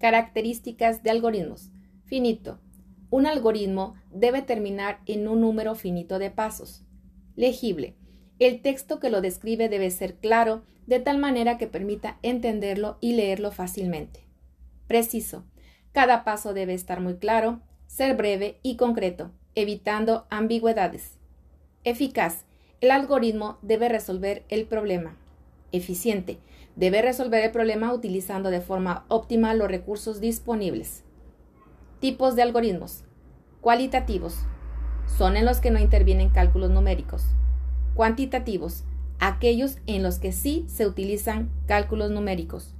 Características de algoritmos. Finito. Un algoritmo debe terminar en un número finito de pasos. Legible. El texto que lo describe debe ser claro, de tal manera que permita entenderlo y leerlo fácilmente. Preciso. Cada paso debe estar muy claro, ser breve y concreto, evitando ambigüedades. Eficaz. El algoritmo debe resolver el problema. Eficiente. Debe resolver el problema utilizando de forma óptima los recursos disponibles. Tipos de algoritmos. Cualitativos. Son en los que no intervienen cálculos numéricos. Cuantitativos. Aquellos en los que sí se utilizan cálculos numéricos.